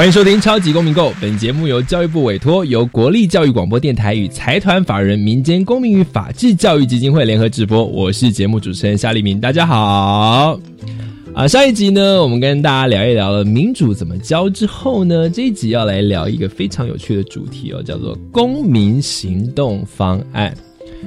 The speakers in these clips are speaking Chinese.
欢迎收听《超级公民购》，本节目由教育部委托，由国立教育广播电台与财团法人民间公民与法治教育基金会联合直播。我是节目主持人夏立明，大家好。啊，上一集呢，我们跟大家聊一聊了民主怎么教之后呢，这一集要来聊一个非常有趣的主题哦，叫做公民行动方案。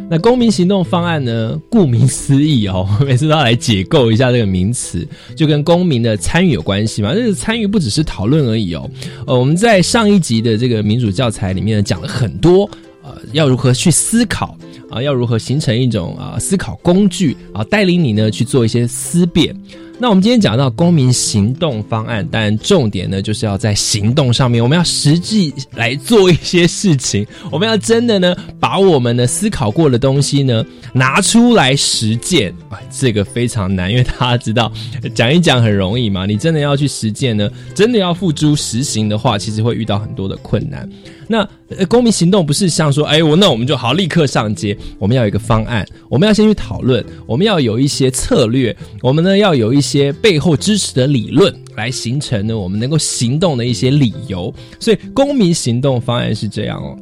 那公民行动方案呢？顾名思义哦，每次都要来解构一下这个名词，就跟公民的参与有关系嘛。这个参与不只是讨论而已哦。呃，我们在上一集的这个民主教材里面讲了很多，呃，要如何去思考啊，要如何形成一种啊思考工具啊，带领你呢去做一些思辨。那我们今天讲到公民行动方案，但重点呢就是要在行动上面，我们要实际来做一些事情，我们要真的呢把我们的思考过的东西呢拿出来实践。哎，这个非常难，因为大家知道讲一讲很容易嘛，你真的要去实践呢，真的要付诸实行的话，其实会遇到很多的困难。那呃公民行动不是像说，哎，我那我们就好立刻上街，我们要有一个方案，我们要先去讨论，我们要有一些策略，我们呢要有一些背后支持的理论，来形成呢我们能够行动的一些理由。所以公民行动方案是这样哦。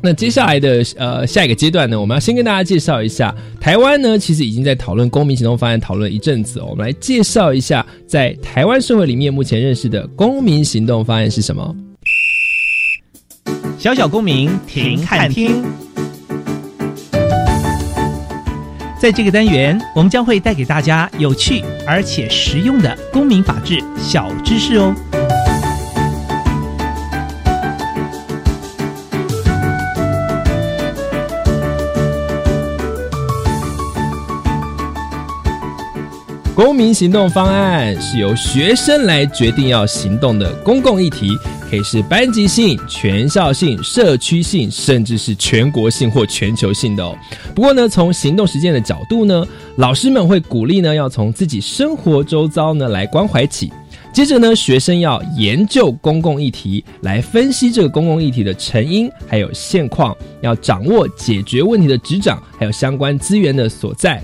那接下来的呃下一个阶段呢，我们要先跟大家介绍一下台湾呢，其实已经在讨论公民行动方案讨论一阵子哦。我们来介绍一下在台湾社会里面目前认识的公民行动方案是什么。小小公民停看听，在这个单元，我们将会带给大家有趣而且实用的公民法治小知识哦。公民行动方案是由学生来决定要行动的公共议题。可以是班级性、全校性、社区性，甚至是全国性或全球性的哦。不过呢，从行动实践的角度呢，老师们会鼓励呢，要从自己生活周遭呢来关怀起。接着呢，学生要研究公共议题，来分析这个公共议题的成因还有现况，要掌握解决问题的执掌，还有相关资源的所在。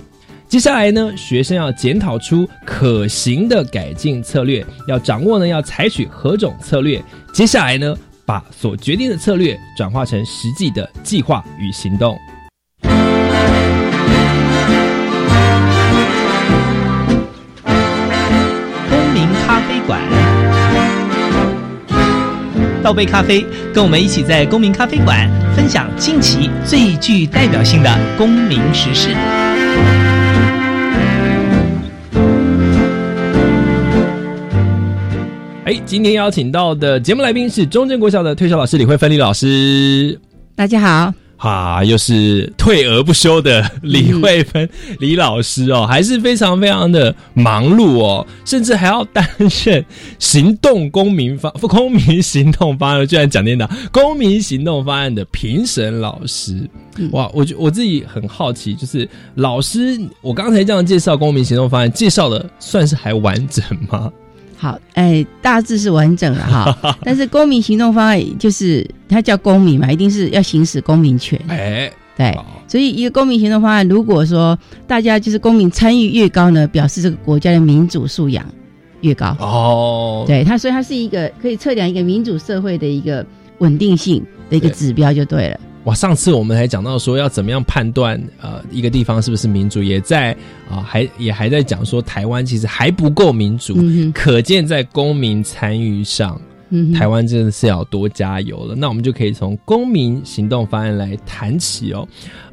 接下来呢，学生要检讨出可行的改进策略，要掌握呢，要采取何种策略。接下来呢，把所决定的策略转化成实际的计划与行动。公民咖啡馆，倒杯咖啡，跟我们一起在公民咖啡馆分享近期最具代表性的公民时事。哎，今天邀请到的节目来宾是中正国小的退休老师李慧芬李老师。大家好，哈，又是退而不休的李慧芬李老师哦，还是非常非常的忙碌哦，甚至还要担任行动公民方公民行动方案，居然讲颠倒公民行动方案的评审老师。哇，我觉我自己很好奇，就是老师，我刚才这样介绍公民行动方案，介绍的算是还完整吗？好，哎，大致是完整了哈。但是公民行动方案就是它叫公民嘛，一定是要行使公民权。哎，对，所以一个公民行动方案，如果说大家就是公民参与越高呢，表示这个国家的民主素养越高。哦，对，它所以它是一个可以测量一个民主社会的一个稳定性的一个指标，就对了。哇，上次我们还讲到说要怎么样判断呃一个地方是不是民主，也在啊还也还在讲说台湾其实还不够民主，可见在公民参与上，台湾真的是要多加油了。那我们就可以从公民行动方案来谈起哦。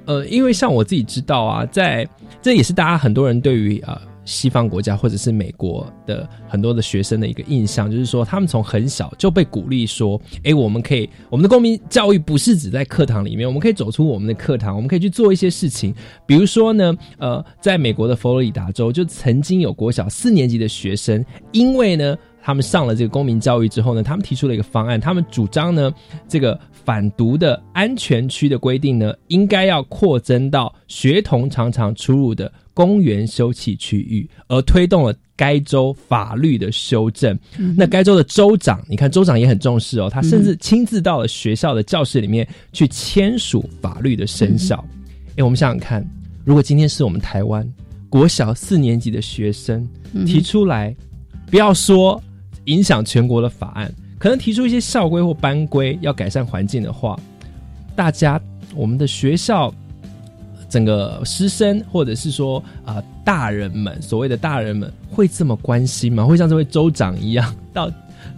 呃，因为像我自己知道啊，在这也是大家很多人对于啊。西方国家或者是美国的很多的学生的一个印象，就是说他们从很小就被鼓励说：“哎，我们可以，我们的公民教育不是只在课堂里面，我们可以走出我们的课堂，我们可以去做一些事情。比如说呢，呃，在美国的佛罗里达州就曾经有国小四年级的学生，因为呢。”他们上了这个公民教育之后呢，他们提出了一个方案，他们主张呢，这个反毒的安全区的规定呢，应该要扩增到学童常常出入的公园休憩区域，而推动了该州法律的修正。那该州的州长，你看州长也很重视哦，他甚至亲自到了学校的教室里面去签署法律的生效。哎，我们想想看，如果今天是我们台湾国小四年级的学生提出来，不要说影响全国的法案，可能提出一些校规或班规要改善环境的话，大家我们的学校整个师生或者是说啊大人们，所谓的大人们会这么关心吗？会像这位州长一样到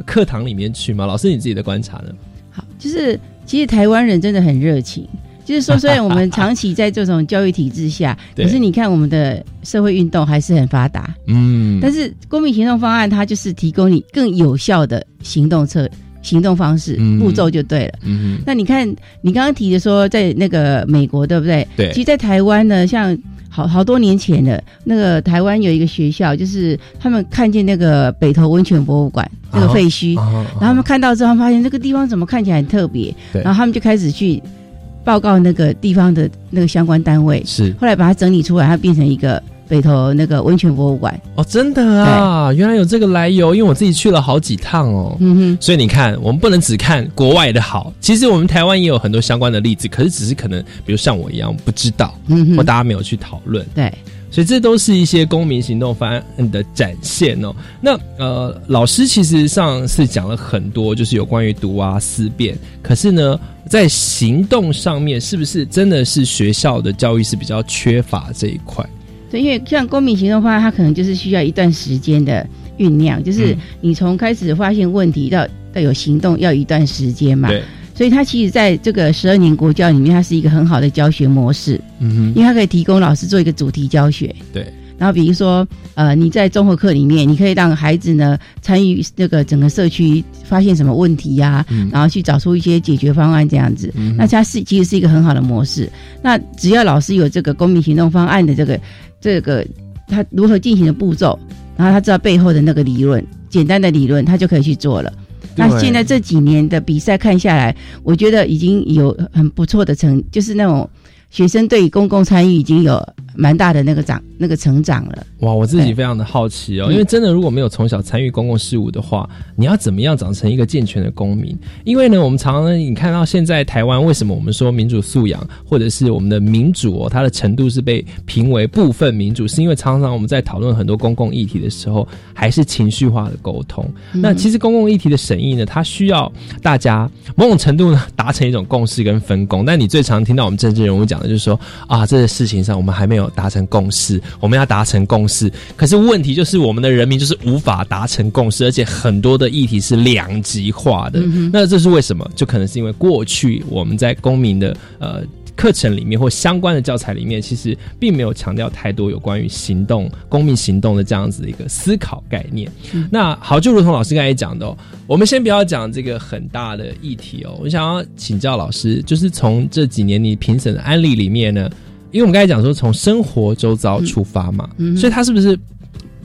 课堂里面去吗？老师，你自己的观察呢？好，就是其实台湾人真的很热情。就是说，虽然我们长期在这种教育体制下，可是你看我们的社会运动还是很发达。嗯，但是公民行动方案它就是提供你更有效的行动策行动方式步骤就对了。嗯，那你看你刚刚提的说，在那个美国对不对？对。其实，在台湾呢，像好好多年前的那个台湾有一个学校，就是他们看见那个北投温泉博物馆那个废墟，然后他们看到之后发现这个地方怎么看起来很特别，然后他们就开始去。报告那个地方的那个相关单位是，后来把它整理出来，它变成一个北投那个温泉博物馆。哦，真的啊，原来有这个来由，因为我自己去了好几趟哦。嗯哼，所以你看，我们不能只看国外的好，其实我们台湾也有很多相关的例子，可是只是可能，比如像我一样不知道，或大家没有去讨论。对。所以这都是一些公民行动方案的展现哦。那呃，老师其实上是讲了很多，就是有关于读啊思辨。可是呢，在行动上面，是不是真的是学校的教育是比较缺乏这一块？对，因为像公民行动方案，它可能就是需要一段时间的酝酿，就是你从开始发现问题到到有行动，要一段时间嘛。对。所以它其实在这个十二年国教里面，它是一个很好的教学模式。嗯哼，因为它可以提供老师做一个主题教学。对。然后比如说，呃，你在综合课里面，你可以让孩子呢参与这个整个社区发现什么问题呀，然后去找出一些解决方案这样子。那它是其实是一个很好的模式。那只要老师有这个公民行动方案的这个这个他如何进行的步骤，然后他知道背后的那个理论，简单的理论，他就可以去做了。那现在这几年的比赛看下来，我觉得已经有很不错的成，就是那种学生对公共参与已经有。蛮大的那个长那个成长了哇！我自己非常的好奇哦，因为真的如果没有从小参与公共事务的话，你要怎么样长成一个健全的公民？因为呢，我们常常你看到现在台湾为什么我们说民主素养或者是我们的民主哦，它的程度是被评为部分民主，是因为常常我们在讨论很多公共议题的时候，还是情绪化的沟通。那其实公共议题的审议呢，它需要大家某种程度呢达成一种共识跟分工。但你最常听到我们政治人物讲的就是说啊，这个事情上我们还没有。达成共识，我们要达成共识。可是问题就是，我们的人民就是无法达成共识，而且很多的议题是两极化的。那这是为什么？就可能是因为过去我们在公民的呃课程里面或相关的教材里面，其实并没有强调太多有关于行动、公民行动的这样子的一个思考概念。那好，就如同老师刚才讲的，我们先不要讲这个很大的议题哦。我想要请教老师，就是从这几年你评审的案例里面呢？因为我们刚才讲说从生活周遭出发嘛，嗯所以他是不是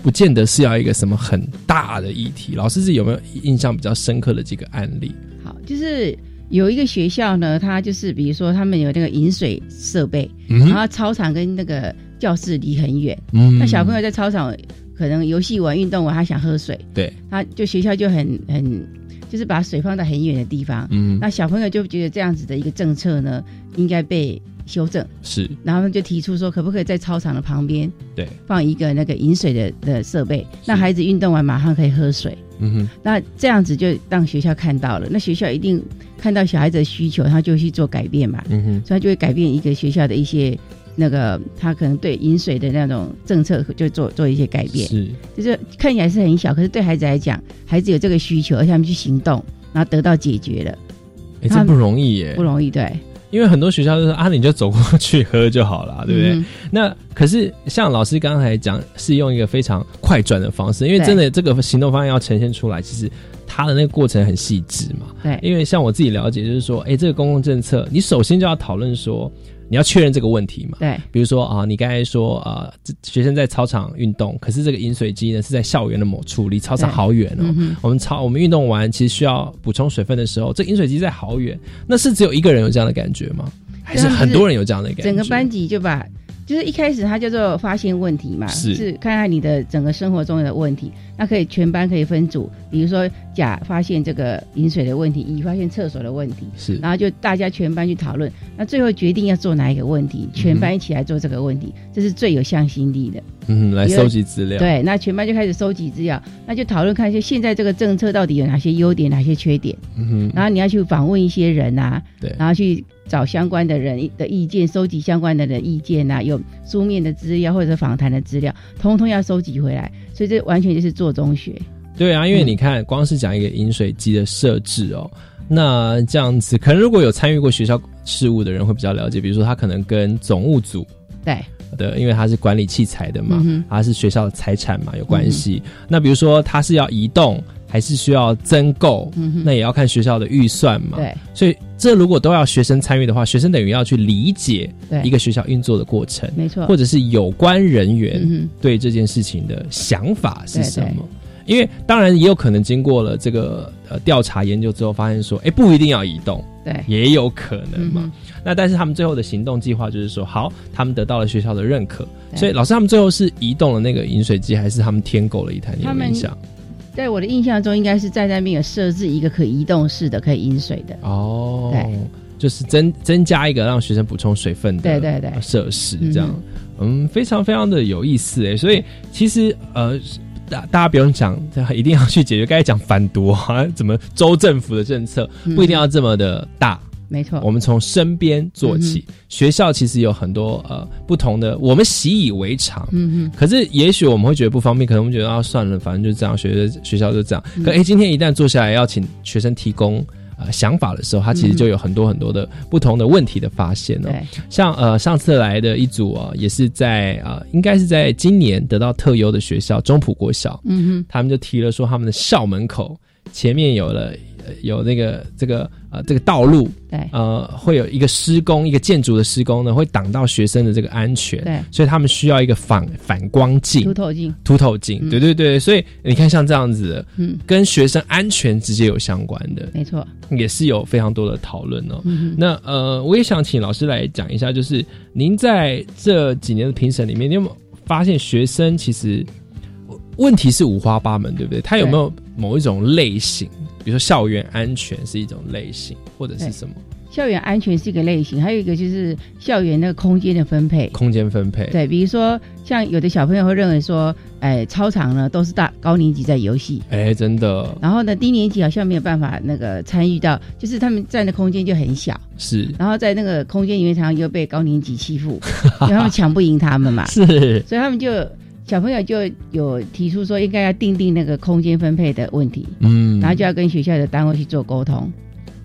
不见得是要一个什么很大的议题？老师是有没有印象比较深刻的几个案例？好，就是有一个学校呢，它就是比如说他们有那个饮水设备，然后操场跟那个教室离很远，那小朋友在操场可能游戏玩、运动完，他想喝水，对，他就学校就很很就是把水放在很远的地方，嗯，那小朋友就觉得这样子的一个政策呢，应该被。修正是，然后就提出说，可不可以在操场的旁边对放一个那个饮水的的设备，那孩子运动完马上可以喝水。嗯哼，那这样子就让学校看到了，那学校一定看到小孩子的需求，他就去做改变嘛。嗯哼，所以他就会改变一个学校的一些那个他可能对饮水的那种政策就做做一些改变。是，就是看起来是很小，可是对孩子来讲，孩子有这个需求，而且他们去行动，然后得到解决了。哎，这不容易耶，不容易，对。因为很多学校都说啊，你就走过去喝就好了，对不对？那可是像老师刚才讲，是用一个非常快转的方式，因为真的这个行动方案要呈现出来，其实它的那个过程很细致嘛。对，因为像我自己了解，就是说，哎，这个公共政策，你首先就要讨论说。你要确认这个问题嘛？对，比如说啊，你刚才说啊，学生在操场运动，可是这个饮水机呢是在校园的某处，离操场好远哦。我们操，我们运动完其实需要补充水分的时候，这饮水机在好远，那是只有一个人有这样的感觉吗？还是很多人有这样的感觉？整个班级就把。就是一开始他叫做发现问题嘛，是看看你的整个生活中的问题，那可以全班可以分组，比如说甲发现这个饮水的问题，乙发现厕所的问题，是，然后就大家全班去讨论，那最后决定要做哪一个问题，全班一起来做这个问题，这是最有向心力的。嗯，来收集资料。对，那全班就开始收集资料，那就讨论看一下现在这个政策到底有哪些优点，哪些缺点。嗯哼，然后你要去访问一些人啊，对，然后去。找相关的人的意见，收集相关的人意见啊，有书面的资料或者是访谈的资料，通通要收集回来。所以这完全就是做中学。对啊，因为你看，光是讲一个饮水机的设置哦，那这样子，可能如果有参与过学校事务的人会比较了解。比如说，他可能跟总务组对的，因为它是管理器材的嘛，它是学校的财产嘛，有关系。那比如说，它是要移动。还是需要增购，那也要看学校的预算嘛。对，所以这如果都要学生参与的话，学生等于要去理解一个学校运作的过程，没错，或者是有关人员对这件事情的想法是什么？因为当然也有可能经过了这个呃调查研究之后，发现说，哎，不一定要移动，对，也有可能嘛。那但是他们最后的行动计划就是说，好，他们得到了学校的认可，所以老师他们最后是移动了那个饮水机，还是他们添购了一台？你有印象？在我的印象中，应该是在那边有设置一个可移动式的可以饮水的。哦，对，就是增增加一个让学生补充水分的对对对。设施，这样。嗯，非常非常的有意思哎，所以其实呃，大大家不用讲，一定要去解决，刚才讲反毒啊，怎么州政府的政策不一定要这么的大。没错，我们从身边做起。学校其实有很多呃不同的，我们习以为常。嗯嗯。可是也许我们会觉得不方便，可能我们觉得啊算了，反正就这样，学学校就这样。可哎，今天一旦坐下来要请学生提供呃想法的时候，他其实就有很多很多的不同的问题的发现哦。像呃上次来的一组啊，也是在啊，应该是在今年得到特优的学校中埔国小。嗯哼。他们就提了说，他们的校门口前面有了。有那个这个呃这个道路，对，呃会有一个施工，一个建筑的施工呢，会挡到学生的这个安全，对，所以他们需要一个反反光镜、凸透镜、凸透镜，对对对，所以你看像这样子，嗯，跟学生安全直接有相关的，没错，也是有非常多的讨论哦。那呃，我也想请老师来讲一下，就是您在这几年的评审里面，你有没有发现学生其实问题是五花八门，对不对？他有没有某一种类型？比如说校园安全是一种类型，或者是什么？校园安全是一个类型，还有一个就是校园那个空间的分配。空间分配，对，比如说像有的小朋友会认为说，哎，操场呢都是大高年级在游戏，哎，真的。然后呢，低年级好像没有办法那个参与到，就是他们占的空间就很小，是。然后在那个空间里面，常常又被高年级欺负，因为他们抢不赢他们嘛，是。所以他们就。小朋友就有提出说，应该要定定那个空间分配的问题，嗯，然后就要跟学校的单位去做沟通。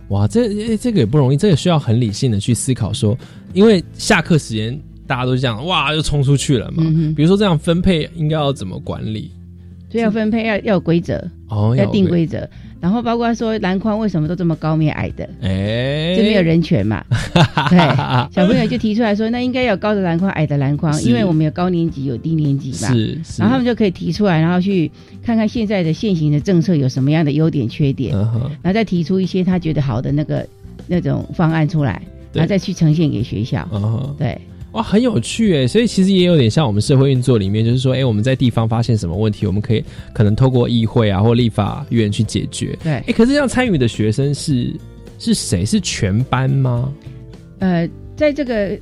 哇，这这个也不容易，这个需要很理性的去思考。说，因为下课时间大家都这样，哇，就冲出去了嘛。比如说这样分配应该要怎么管理？所以要分配要要有规则哦，要定规则。然后包括说篮筐为什么都这么高，没有矮的？哎，就没有人权嘛？对，小朋友就提出来说，那应该有高的篮筐，矮的篮筐，因为我们有高年级有低年级嘛。是，然后他们就可以提出来，然后去看看现在的现行的政策有什么样的优点缺点，然后再提出一些他觉得好的那个那种方案出来，然后再去呈现给学校。对。哇，很有趣哎，所以其实也有点像我们社会运作里面，就是说，哎，我们在地方发现什么问题，我们可以可能透过议会啊或立法院去解决。对，哎，可是要参与的学生是是谁？是全班吗？呃，在这个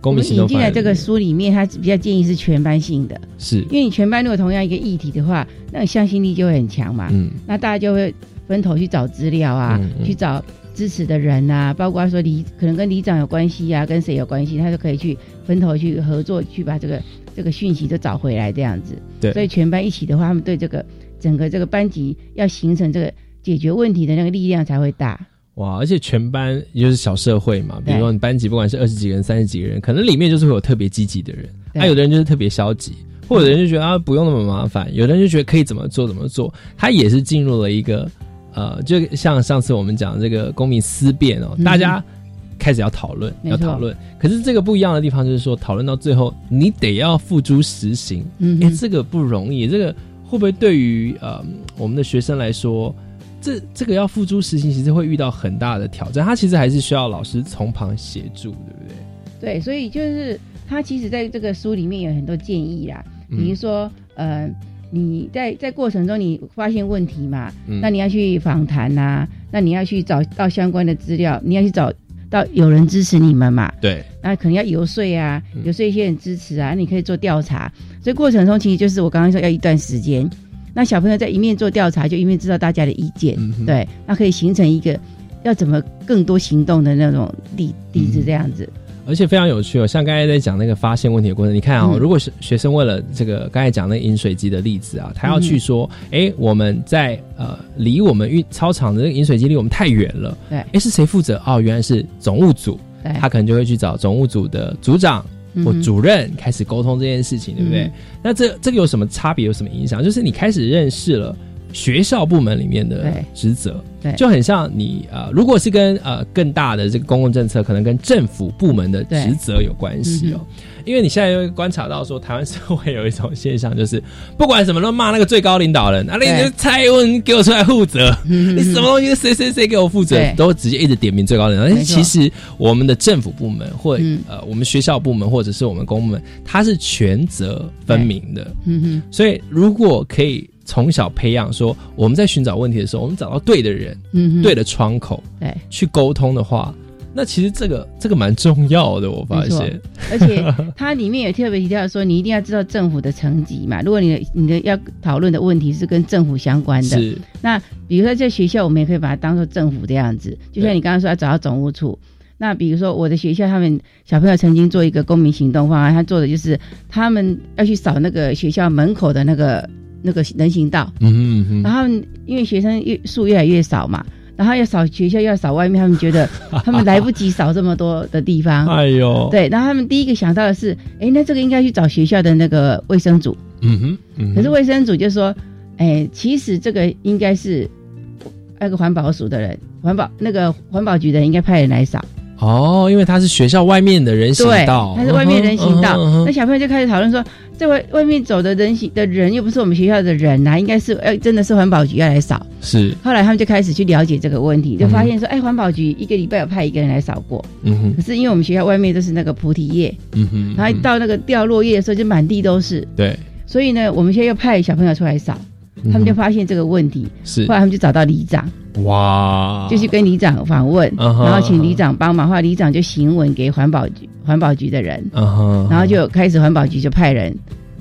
公民引进来这个书里面，他比较建议是全班性的，是因为你全班如果同样一个议题的话，那个向心力就会很强嘛。嗯，那大家就会分头去找资料啊，去找。支持的人呐，包括说里可能跟里长有关系呀，跟谁有关系，他就可以去分头去合作，去把这个这个讯息都找回来这样子。对，所以全班一起的话，他们对这个整个这个班级要形成这个解决问题的那个力量才会大。哇，而且全班也就是小社会嘛，比如说你班级不管是二十几个人、三十几个人，可能里面就是会有特别积极的人，啊有的人就是特别消极，或者人就觉得啊不用那么麻烦，有的人就觉得可以怎么做怎么做，他也是进入了一个。呃，就像上次我们讲这个公民思辨哦，大家开始要讨论，要讨论。可是这个不一样的地方就是说，讨论到最后，你得要付诸实行。嗯，哎，这个不容易。这个会不会对于呃我们的学生来说，这这个要付诸实行，其实会遇到很大的挑战。他其实还是需要老师从旁协助，对不对？对，所以就是他其实在这个书里面有很多建议啦，比如说呃。你在在过程中你发现问题嘛？那你要去访谈呐，那你要去找到相关的资料，你要去找到有人支持你们嘛？对，那可能要游说啊，游说一些人支持啊，你可以做调查。所以过程中其实就是我刚刚说要一段时间。那小朋友在一面做调查，就一面知道大家的意见，对，那可以形成一个要怎么更多行动的那种例例子这样子。而且非常有趣哦，像刚才在讲那个发现问题的过程，你看啊，如果是学生为了这个刚才讲那饮水机的例子啊，他要去说，哎，我们在呃离我们运操场的那个饮水机离我们太远了，对，哎，是谁负责？哦，原来是总务组，他可能就会去找总务组的组长或主任开始沟通这件事情，对不对？那这这个有什么差别？有什么影响？就是你开始认识了。学校部门里面的职责，对，就很像你呃，如果是跟呃更大的这个公共政策，可能跟政府部门的职责有关系哦。因为你现在又观察到说，台湾社会有一种现象，就是不管什么都骂那个最高领导人，啊，你蔡英文给我出来负责，你什么东西谁谁谁给我负责，都直接一直点名最高领导人。其实我们的政府部门或呃我们学校部门或者是我们公部门，它是权责分明的。嗯哼，所以如果可以。从小培养说，我们在寻找问题的时候，我们找到对的人，嗯，对的窗口，对，去沟通的话，那其实这个这个蛮重要的，我发现。而且 它里面也特别提到说，你一定要知道政府的层级嘛。如果你的你的要讨论的问题是跟政府相关的，是。那比如说在学校，我们也可以把它当做政府这样子。就像你刚刚说要找到总务处，那比如说我的学校，他们小朋友曾经做一个公民行动方案，他做的就是他们要去扫那个学校门口的那个。那个人行道，嗯嗯然后因为学生越数越来越少嘛，然后要扫学校，要扫外面，他们觉得 他们来不及扫这么多的地方，哎呦，对，然后他们第一个想到的是，哎，那这个应该去找学校的那个卫生组，嗯哼，可是卫生组就说，哎，其实这个应该是那个环保署的人，环保那个环保局的人应该派人来扫。哦，因为他是学校外面的人行道，他是外面人行道，那小朋友就开始讨论说，这外外面走的人行的人又不是我们学校的人呐，应该是哎真的是环保局要来扫。是，后来他们就开始去了解这个问题，就发现说，哎，环保局一个礼拜有派一个人来扫过，嗯哼，可是因为我们学校外面都是那个菩提叶，嗯哼，然后到那个掉落叶的时候就满地都是，对，所以呢，我们现在又派小朋友出来扫。他们就发现这个问题，是后来他们就找到里长，哇，就去跟里长访问，然后请里长帮忙，后来里长就行文给环保局环保局的人，然后就开始环保局就派人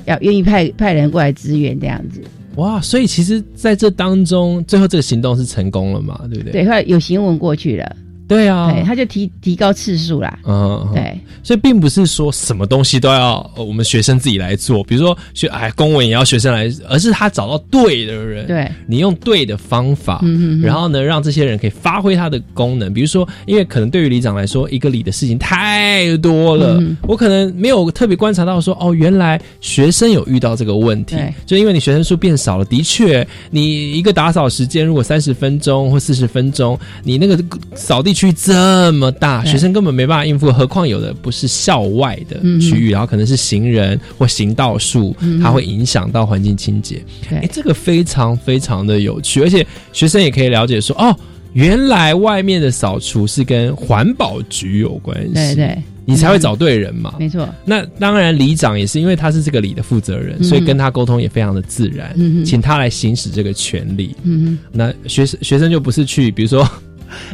要愿意派派人过来支援这样子。哇，所以其实在这当中，最后这个行动是成功了嘛？对不对？对，后来有行文过去了。对啊，对他就提提高次数啦。嗯，对，所以并不是说什么东西都要我们学生自己来做，比如说学哎公文也要学生来，而是他找到对的人，对，你用对的方法，然后呢，让这些人可以发挥他的功能。比如说，因为可能对于里长来说，一个里的事情太多了，我可能没有特别观察到说，哦，原来学生有遇到这个问题，就因为你学生数变少了，的确，你一个打扫时间如果三十分钟或四十分钟，你那个扫地。区这么大，学生根本没办法应付，何况有的不是校外的区域，然后可能是行人或行道树，它会影响到环境清洁。哎，这个非常非常的有趣，而且学生也可以了解说，哦，原来外面的扫除是跟环保局有关系，对对，你才会找对人嘛，没错。那当然，里长也是因为他是这个里的负责人，所以跟他沟通也非常的自然，请他来行使这个权利。嗯。那学生学生就不是去，比如说。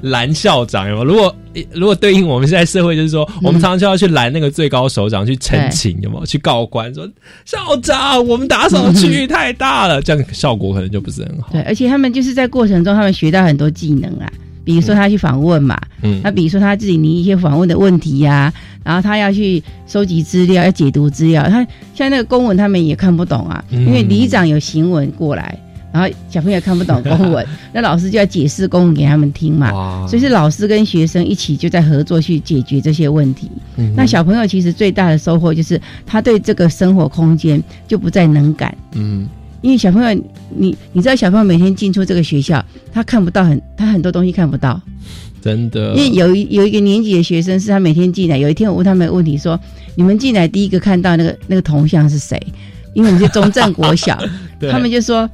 拦校长有吗？如果如果对应我们现在社会，就是说，我们常常就要去拦那个最高首长去澄清，有没有？去告官说校长，我们打扫区域 太大了，这样效果可能就不是很好。对，而且他们就是在过程中，他们学到很多技能啊，比如说他去访问嘛，嗯，那比如说他自己拟一些访问的问题呀，然后他要去收集资料，要解读资料。他像那个公文，他们也看不懂啊，因为里长有行文过来。然后小朋友看不懂公文，那老师就要解释公文给他们听嘛。所以是老师跟学生一起就在合作去解决这些问题。那小朋友其实最大的收获就是他对这个生活空间就不再能感。嗯，因为小朋友，你你知道小朋友每天进出这个学校，他看不到很，他很多东西看不到。真的。因为有一有一个年级的学生是他每天进来，有一天我问他们问题说：“你们进来第一个看到那个那个铜像是谁？”因为我们是中正国小，他们就说，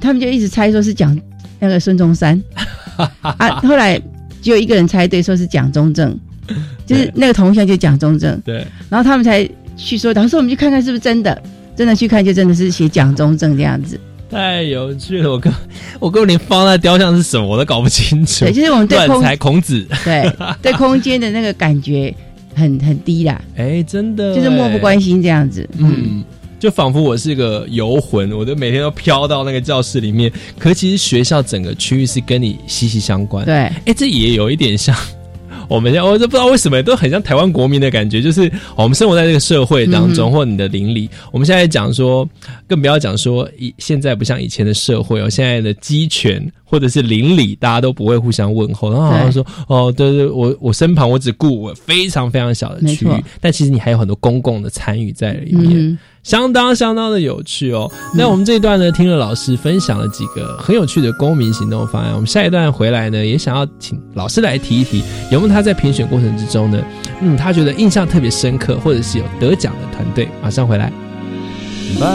他们就一直猜说是蒋那个孙中山 啊。后来只有一个人猜对，说是蒋中正，就是那个铜像就蒋中正。对，然后他们才去说，老师我们去看看是不是真的，真的去看就真的是写蒋中正这样子。太有趣了，我跟我根本连放在雕像是什么我都搞不清楚。对，就是我们对空才孔子，对 对空间的那个感觉很很低啦。哎，真的，就是漠不关心这样子。嗯。就仿佛我是个游魂，我都每天都飘到那个教室里面。可其实学校整个区域是跟你息息相关。对，哎，这也有一点像我们，我都不知道为什么都很像台湾国民的感觉。就是我们生活在这个社会当中，或你的邻里。我们现在讲说，更不要讲说，以现在不像以前的社会哦，现在的鸡犬或者是邻里，大家都不会互相问候，然后好像说，哦，对对，我我身旁我只顾我非常非常小的区域，但其实你还有很多公共的参与在里面。相当相当的有趣哦。那我们这一段呢，听了老师分享了几个很有趣的公民行动方案。我们下一段回来呢，也想要请老师来提一提，有没有他在评选过程之中呢，嗯，他觉得印象特别深刻，或者是有得奖的团队。马上回来。白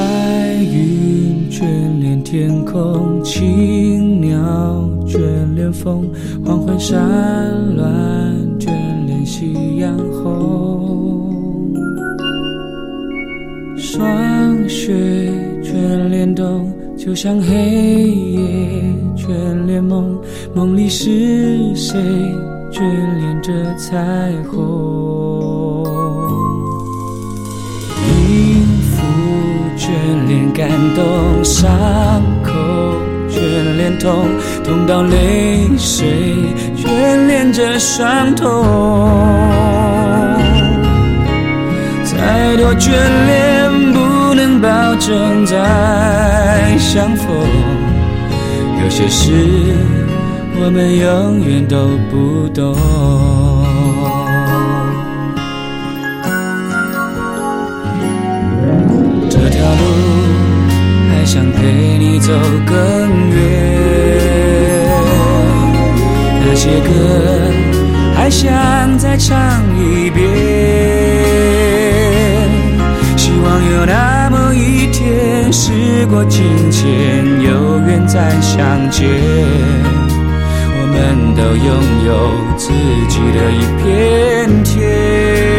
云眷恋天空，青鸟眷恋风，黄昏山峦眷恋夕阳红。霜雪眷恋冬，就像黑夜眷恋梦。梦里是谁眷恋着彩虹？音符眷恋感动，伤口眷恋痛，痛到泪水眷恋着伤痛。太多眷恋，不能保证再相逢。有些事，我们永远都不懂。这条路，还想陪你走更远。那些歌，还想再唱一遍。时过境迁，有缘再相见，我们都拥有自己的一片天。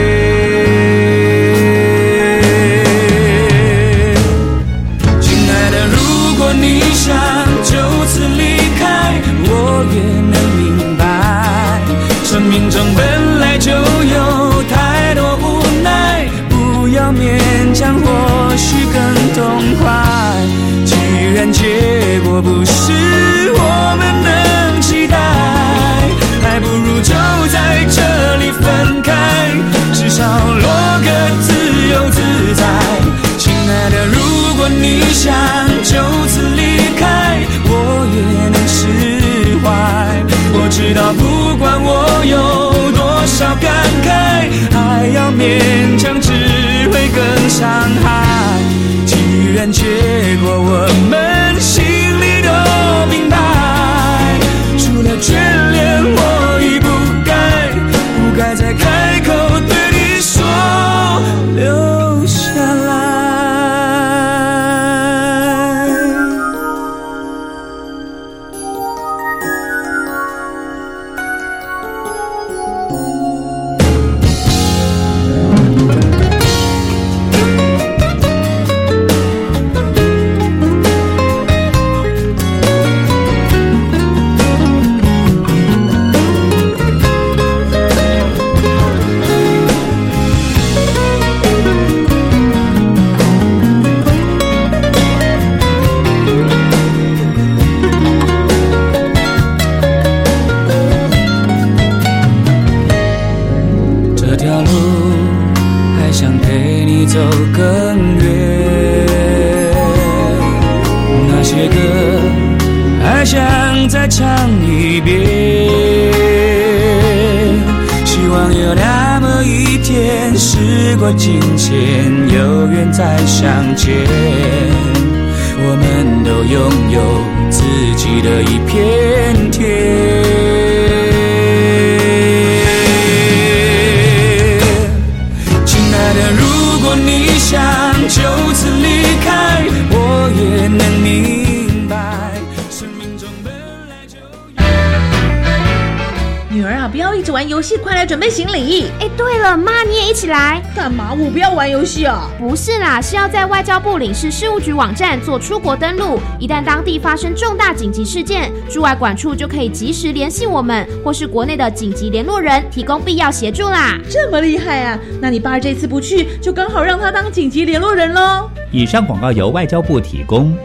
果不是我们能期待，还不如就在这里分开，至少落个自由自在。亲爱的，如果你想就此离开，我也能释怀。我知道，不管我有多少感慨，还要勉强只。会更伤害。既然结果我们心拥起来。干嘛？我不要玩游戏啊！不是啦，是要在外交部领事事务局网站做出国登录，一旦当地发生重大紧急事件，驻外管处就可以及时联系我们，或是国内的紧急联络人，提供必要协助啦。这么厉害啊！那你爸这次不去，就刚好让他当紧急联络人喽。以上广告由外交部提供。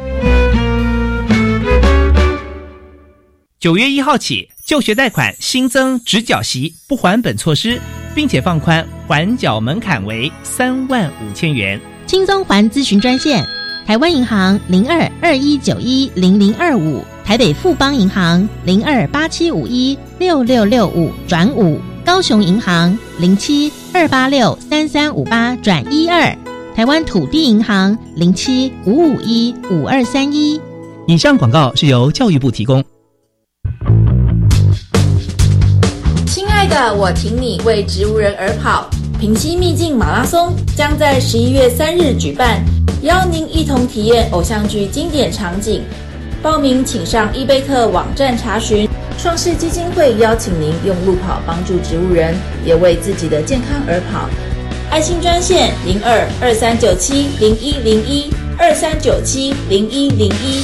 九月一号起，就学贷款新增直缴息不还本措施，并且放宽还缴门槛为三万五千元。轻松还咨询专线：台湾银行零二二一九一零零二五，台北富邦银行零二八七五一六六六五转五，高雄银行零七二八六三三五八转一二，台湾土地银行零七五五一五二三一。以上广告是由教育部提供。我请你为植物人而跑。平西秘境马拉松将在十一月三日举办，邀您一同体验偶像剧经典场景。报名请上伊贝特网站查询。创世基金会邀请您用路跑帮助植物人，也为自己的健康而跑。爱心专线零二二三九七零一零一二三九七零一零一。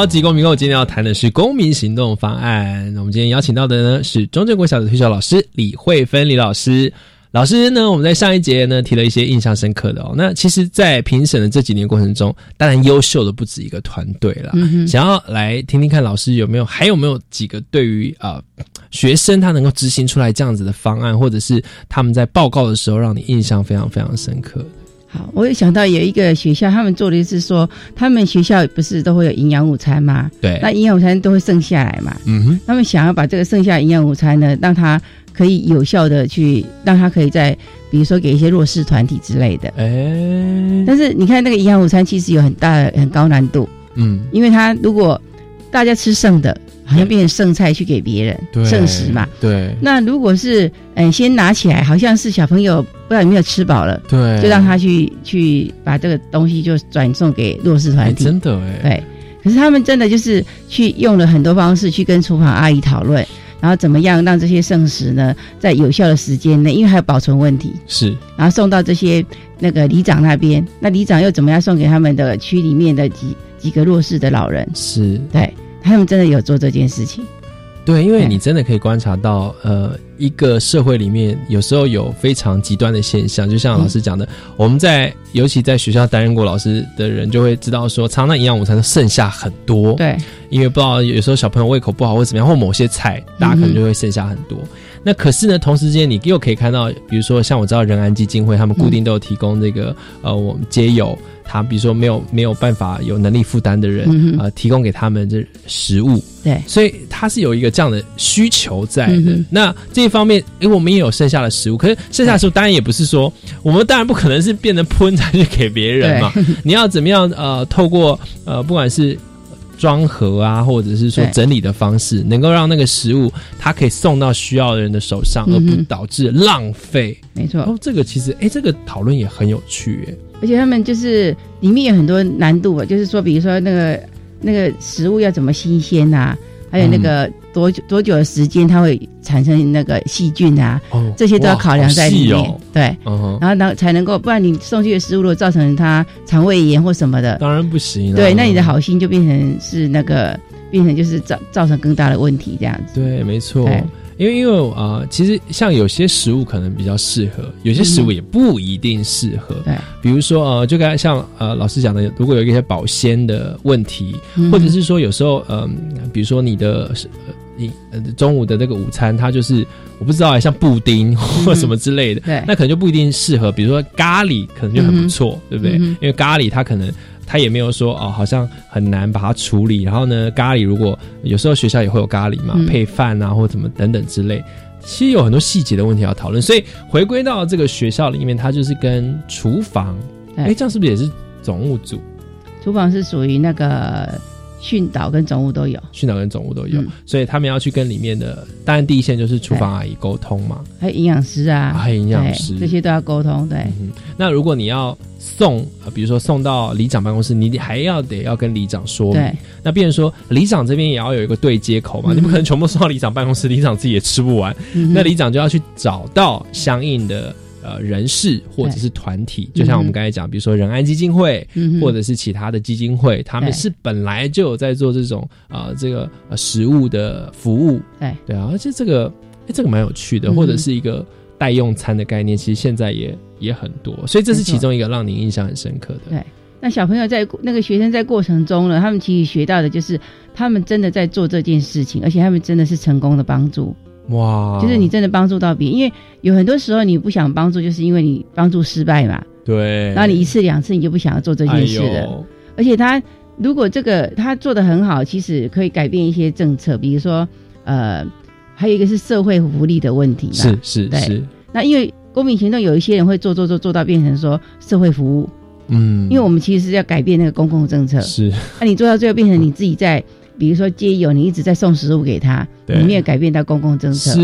超级公民购今天要谈的是公民行动方案。那我们今天邀请到的呢是中正国小的退休老师李慧芬李老师。老师呢，我们在上一节呢提了一些印象深刻的哦。那其实，在评审的这几年过程中，当然优秀的不止一个团队了。想要来听听看老师有没有还有没有几个对于啊学生他能够执行出来这样子的方案，或者是他们在报告的时候让你印象非常非常深刻。好，我也想到有一个学校，他们做的是说，他们学校不是都会有营养午餐吗？对，那营养午餐都会剩下来嘛。嗯哼，他们想要把这个剩下营养午餐呢，让他可以有效的去，让他可以在，比如说给一些弱势团体之类的。哎，但是你看那个营养午餐其实有很大的很高难度。嗯，因为他如果大家吃剩的。好像变成剩菜去给别人，剩食嘛。对。那如果是，嗯，先拿起来，好像是小朋友不知道有没有吃饱了，对，就让他去去把这个东西就转送给弱势团体。真的哎。对。可是他们真的就是去用了很多方式去跟厨房阿姨讨论，然后怎么样让这些剩食呢，在有效的时间内，因为还有保存问题，是，然后送到这些那个里长那边，那里长又怎么样送给他们的区里面的几几个弱势的老人？是对。他们真的有做这件事情，对，因为你真的可以观察到，呃，一个社会里面有时候有非常极端的现象，就像老师讲的，我们在尤其在学校担任过老师的人就会知道，说常常营养午餐都剩下很多，对，因为不知道有时候小朋友胃口不好或怎么样，或某些菜大家可能就会剩下很多。那可是呢，同时间你又可以看到，比如说像我知道仁安基金会，他们固定都有提供这个，呃，我们皆有。他比如说没有没有办法有能力负担的人，呃，提供给他们这食物，对，所以他是有一个这样的需求在的。那这一方面，因为我们也有剩下的食物，可是剩下的食物当然也不是说我们当然不可能是变成喷才去给别人嘛。你要怎么样呃，透过呃，不管是装盒啊，或者是说整理的方式，能够让那个食物它可以送到需要的人的手上，而不导致浪费。没错，哦，这个其实哎，这个讨论也很有趣哎。而且他们就是里面有很多难度啊，就是说，比如说那个那个食物要怎么新鲜啊，还有那个多久多久的时间它会产生那个细菌啊，这些都要考量在里面。对，然后能才能够，不然你送去的食物如果造成它肠胃炎或什么的，当然不行。对，那你的好心就变成是那个变成就是造造成更大的问题这样子。对，没错。因为因为啊，其实像有些食物可能比较适合，有些食物也不一定适合。对，比如说呃，就刚才像呃老师讲的，如果有一些保鲜的问题，或者是说有时候嗯，比如说你的你呃中午的那个午餐，它就是我不知道，像布丁或什么之类的，对，那可能就不一定适合。比如说咖喱，可能就很不错，对不对？因为咖喱它可能它也没有说哦，好像很难把它处理。然后呢，咖喱如果有时候学校也会有咖喱嘛，配饭啊或怎么等等之类，其实有很多细节的问题要讨论。所以回归到这个学校里面，它就是跟厨房，哎，这样是不是也是总务组？厨房是属于那个。训导跟总务都有，训导跟总务都有，所以他们要去跟里面的，当然第一线就是厨房阿姨沟通嘛，还有营养师啊，还有营养师，这些都要沟通。对，那如果你要送，比如说送到里长办公室，你还要得要跟里长说明。那变成说里长这边也要有一个对接口嘛，你不可能全部送到里长办公室，里长自己也吃不完，那里长就要去找到相应的。呃，人士或者是团体，就像我们刚才讲，比如说仁安基金会，或者是其他的基金会，他们是本来就有在做这种呃这个呃食物的服务，对。对啊，而且这个哎这个蛮有趣的，或者是一个代用餐的概念，其实现在也也很多，所以这是其中一个让您印象很深刻的。对，那小朋友在那个学生在过程中呢，他们其实学到的就是他们真的在做这件事情，而且他们真的是成功的帮助。哇！就是你真的帮助到别人，因为有很多时候你不想帮助，就是因为你帮助失败嘛。对。然后你一次两次你就不想要做这件事了。而且他如果这个他做的很好，其实可以改变一些政策，比如说呃，还有一个是社会福利的问题。是是是。那因为公民行动有一些人会做做做做到变成说社会服务。嗯。因为我们其实是要改变那个公共政策。是。那你做到最后变成你自己在。比如说街友，你一直在送食物给他，你没有改变到公共政策，是。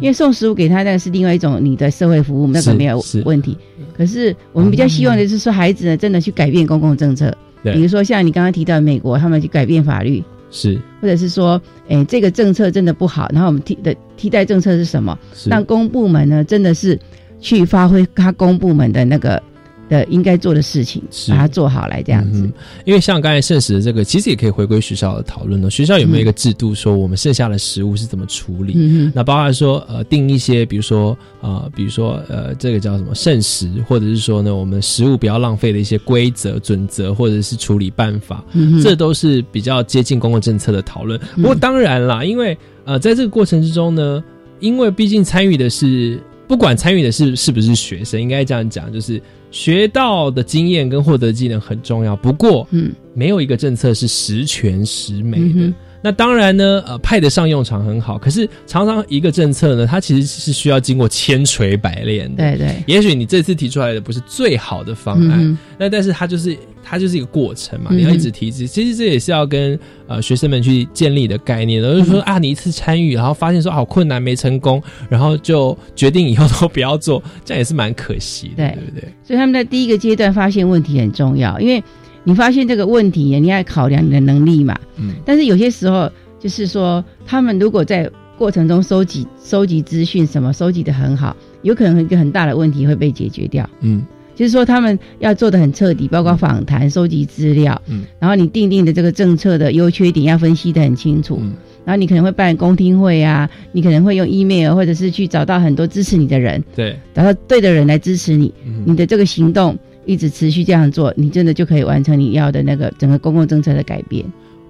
因为送食物给他那个是另外一种你的社会服务，那个没有问题。可是我们比较希望的是说，孩子呢真的去改变公共政策，比如说像你刚刚提到美国，他们去改变法律，是，或者是说，哎，这个政策真的不好，然后我们替的替代政策是什么？让公部门呢真的是去发挥他公部门的那个。的应该做的事情，把它做好来这样子。因为像刚才圣食的这个，其实也可以回归学校的讨论呢。学校有没有一个制度，说我们剩下的食物是怎么处理？那包括说呃，定一些，比如说呃，比如说呃，这个叫什么圣食，或者是说呢，我们食物不要浪费的一些规则、准则，或者是处理办法，这都是比较接近公共政策的讨论。不过当然啦，因为呃，在这个过程之中呢，因为毕竟参与的是，不管参与的是是不是学生，应该这样讲，就是。学到的经验跟获得技能很重要，不过，嗯，没有一个政策是十全十美的。那当然呢，呃，派得上用场很好。可是常常一个政策呢，它其实是需要经过千锤百炼的。对对。也许你这次提出来的不是最好的方案，那但是它就是它就是一个过程嘛。你要一直提，其实这也是要跟呃学生们去建立的概念。就是说啊，你一次参与，然后发现说好困难没成功，然后就决定以后都不要做，这样也是蛮可惜的，对不对？所以他们在第一个阶段发现问题很重要，因为。你发现这个问题，你要考量你的能力嘛？嗯。但是有些时候，就是说，他们如果在过程中收集、收集资讯，什么收集的很好，有可能一个很大的问题会被解决掉。嗯。就是说，他们要做的很彻底，包括访谈、收集资料。嗯。然后你定定的这个政策的优缺点要分析的很清楚。嗯。然后你可能会办公听会啊，你可能会用 email 或者是去找到很多支持你的人。对。找到对的人来支持你，你的这个行动。一直持续这样做，你真的就可以完成你要的那个整个公共政策的改变。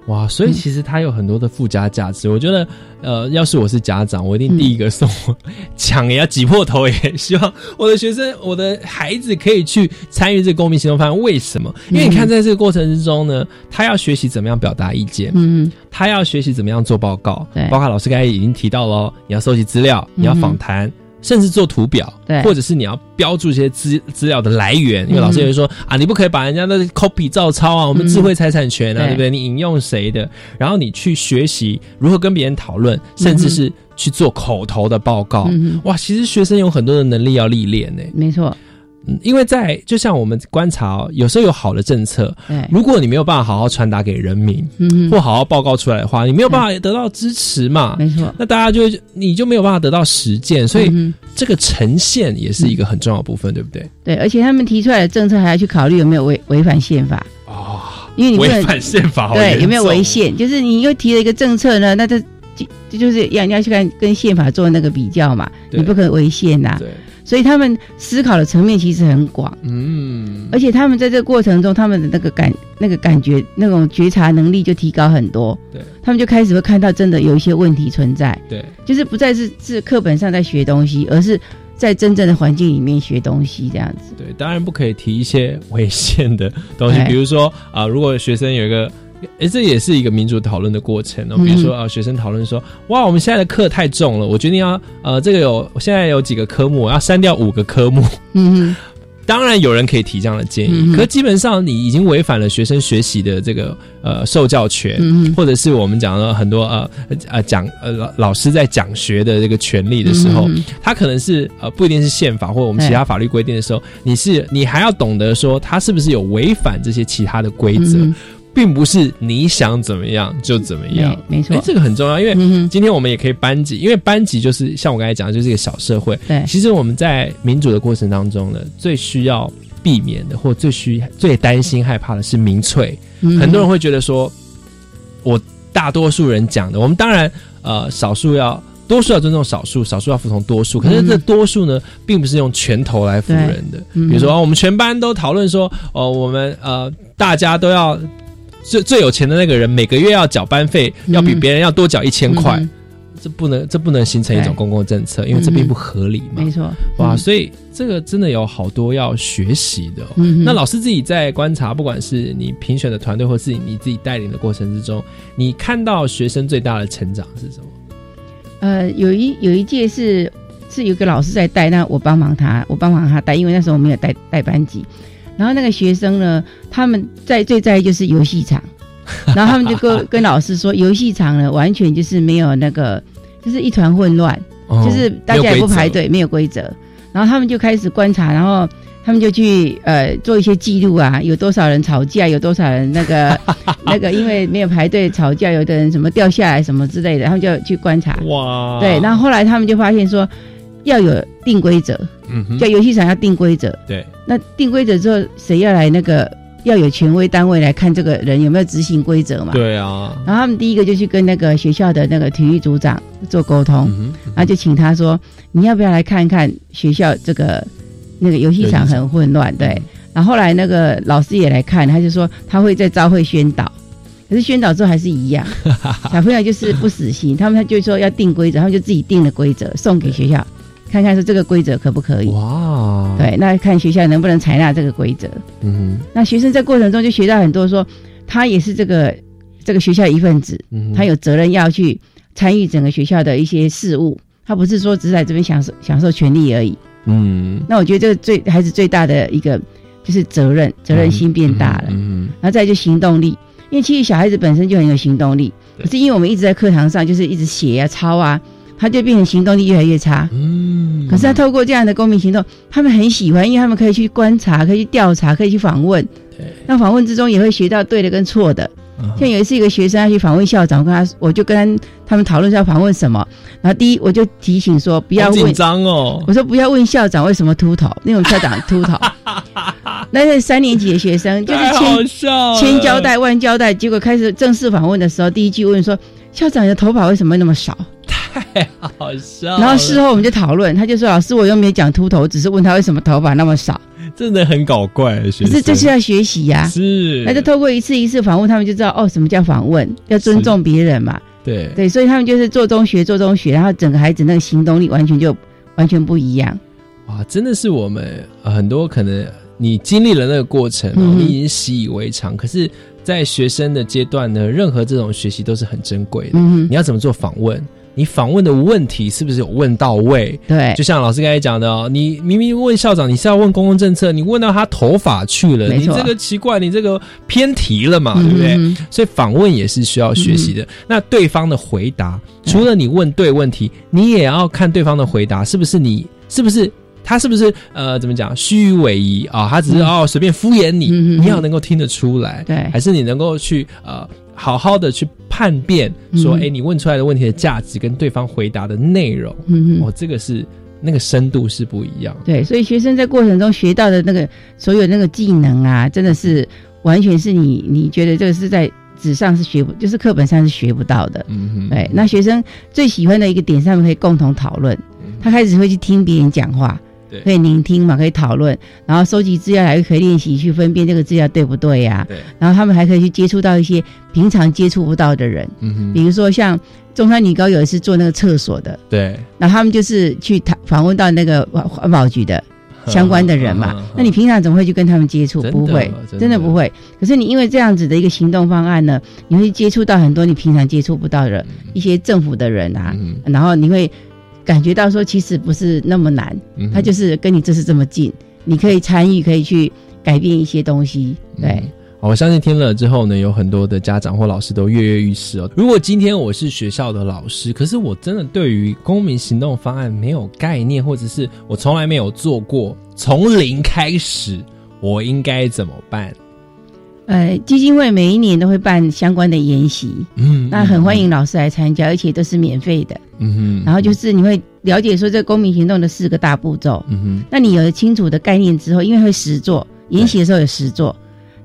哇，所以其实它有很多的附加价值。我觉得，呃，要是我是家长，我一定第一个送，抢也要挤破头，也希望我的学生、我的孩子可以去参与这个公民行动方案。为什么？因为你看，在这个过程之中呢，他要学习怎么样表达意见，嗯，他要学习怎么样做报告，对，包括老师刚才已经提到了，你要收集资料，你要访谈。甚至做图表，对，或者是你要标注一些资资料的来源，因为老师也会说啊，你不可以把人家的 copy 照抄啊，我们智慧财产权啊，对。不对？你引用谁的，然后你去学习如何跟别人讨论，甚至是去做口头的报告，哇，其实学生有很多的能力要历练呢。没错。嗯，因为在就像我们观察，有时候有好的政策，对，如果你没有办法好好传达给人民，嗯，或好好报告出来的话，你没有办法得到支持嘛，没错，那大家就你就没有办法得到实践，所以这个呈现也是一个很重要的部分，对不对？对，而且他们提出来的政策还要去考虑有没有违违反宪法哦，因为你违反宪法，对，有没有违宪？就是你又提了一个政策呢，那这这就是要你要去看跟宪法做那个比较嘛，你不可以违宪呐。对。所以他们思考的层面其实很广，嗯，而且他们在这个过程中，他们的那个感、那个感觉、那种觉察能力就提高很多，对，他们就开始会看到真的有一些问题存在，对，就是不再是是课本上在学东西，而是在真正的环境里面学东西这样子。对，当然不可以提一些危险的东西，比如说啊，如果学生有一个。哎，这也是一个民主讨论的过程哦。比如说啊，学生讨论说：“哇，我们现在的课太重了，我决定要呃，这个有现在有几个科目，我要删掉五个科目。”嗯，当然有人可以提这样的建议，可基本上你已经违反了学生学习的这个呃受教权，或者是我们讲了很多呃呃讲呃老老师在讲学的这个权利的时候，他可能是呃不一定是宪法或者我们其他法律规定的时候，你是你还要懂得说他是不是有违反这些其他的规则。并不是你想怎么样就怎么样，没错，这个很重要。因为今天我们也可以班级，因为班级就是像我刚才讲的，就是一个小社会。对，其实我们在民主的过程当中呢，最需要避免的，或最需最担心害怕的是民粹。很多人会觉得说，我大多数人讲的，我们当然呃，少数要多数要尊重少数，少数要服从多数。可是这多数呢，并不是用拳头来服人的。比如说，我们全班都讨论说，哦，我们呃，大家都要。最最有钱的那个人每个月要缴班费，要比别人要多缴一千块，这不能这不能形成一种公共政策，因为这并不合理嘛。没错，哇，所以这个真的有好多要学习的。那老师自己在观察，不管是你评选的团队，或是你自己带领的过程之中，你看到学生最大的成长是什么？呃，有一有一届是是有个老师在带，那我帮忙他，我帮忙他带，因为那时候我没有带带班级。然后那个学生呢，他们在最在意就是游戏场，然后他们就跟跟老师说，游戏场呢完全就是没有那个，就是一团混乱，就是大家也不排队，没有规则。然后他们就开始观察，然后他们就去呃做一些记录啊，有多少人吵架，有多少人那个 那个因为没有排队吵架，有的人什么掉下来什么之类的，他们就去观察。哇！对，然后后来他们就发现说。要有定规则，嗯，叫游戏场要定规则。对，那定规则之后，谁要来那个要有权威单位来看这个人有没有执行规则嘛？对啊。然后他们第一个就去跟那个学校的那个体育组长做沟通，然后就请他说：“你要不要来看看学校这个那个游戏场很混乱？”对。然后后来那个老师也来看，他就说他会在招会宣导，可是宣导之后还是一样，小朋友就是不死心，他们他就说要定规则，他们就自己定了规则送给学校。看看是这个规则可不可以？哇，对，那看学校能不能采纳这个规则。嗯，那学生在过程中就学到很多，说他也是这个这个学校一份子，他有责任要去参与整个学校的一些事务，他不是说只在这边享受享受权利而已。嗯，那我觉得这个最孩子最大的一个就是责任，责任心变大了。嗯，然后再就行动力，因为其实小孩子本身就很有行动力，可是因为我们一直在课堂上就是一直写啊抄啊。他就变成行动力越来越差。嗯，可是他透过这样的公民行动，他们很喜欢，因为他们可以去观察，可以去调查，可以去访问。对，那访问之中也会学到对的跟错的。像有一次，一个学生要去访问校长，跟他，我就跟他们讨论要访问什么。然后第一，我就提醒说不要问。紧张哦！我说不要问校长为什么秃头，那种校长秃头。那是三年级的学生，就是千千交代万交代，结果开始正式访问的时候，第一句问说校长的头发为什么那么少？太好笑！然后事后我们就讨论，他就说：“老师，我又没有讲秃头，只是问他为什么头发那么少。”真的很搞怪，可是这是要学习呀。是，那就透过一次一次访问，他们就知道哦，什么叫访问，要尊重别人嘛。对对，所以他们就是做中学，做中学，然后整个孩子那个行动力完全就完全不一样。哇，真的是我们很多可能你经历了那个过程，你已经习以为常。可是，在学生的阶段呢，任何这种学习都是很珍贵的。嗯，你要怎么做访问？你访问的问题是不是有问到位？对，就像老师刚才讲的哦，你明明问校长你是要问公共政策，你问到他头发去了，你这个奇怪，你这个偏题了嘛，对不对？所以访问也是需要学习的。那对方的回答，除了你问对问题，你也要看对方的回答是不是你是不是他是不是呃怎么讲虚伪仪啊？他只是哦随便敷衍你，你要能够听得出来，对，还是你能够去呃。好好的去判辨，说，哎，你问出来的问题的价值跟对方回答的内容，哦，这个是那个深度是不一样。对，所以学生在过程中学到的那个所有那个技能啊，真的是完全是你你觉得这个是在纸上是学不，就是课本上是学不到的。嗯哼。对，那学生最喜欢的一个点上面可以共同讨论，他开始会去听别人讲话，对，可以聆听嘛，可以讨论，然后收集资料，还可以练习去分辨这个资料对不对呀？对。然后他们还可以去接触到一些平常接触不到的人，嗯哼，比如说像中山女高有一次做那个厕所的，对，那他们就是去访访问到那个环保局的。相关的人嘛，那你平常怎么会去跟他们接触？不会，真的不会。可是你因为这样子的一个行动方案呢，你会接触到很多你平常接触不到的一些政府的人啊，然后你会感觉到说，其实不是那么难，他就是跟你这是这么近，你可以参与，可以去改变一些东西，对。我相信听了之后呢，有很多的家长或老师都跃跃欲试哦。如果今天我是学校的老师，可是我真的对于公民行动方案没有概念，或者是我从来没有做过，从零开始，我应该怎么办？呃，基金会每一年都会办相关的研习，嗯，那很欢迎老师来参加，而且都是免费的，嗯哼。然后就是你会了解说这公民行动的四个大步骤，嗯哼。那你有了清楚的概念之后，因为会实做，研习的时候有实做。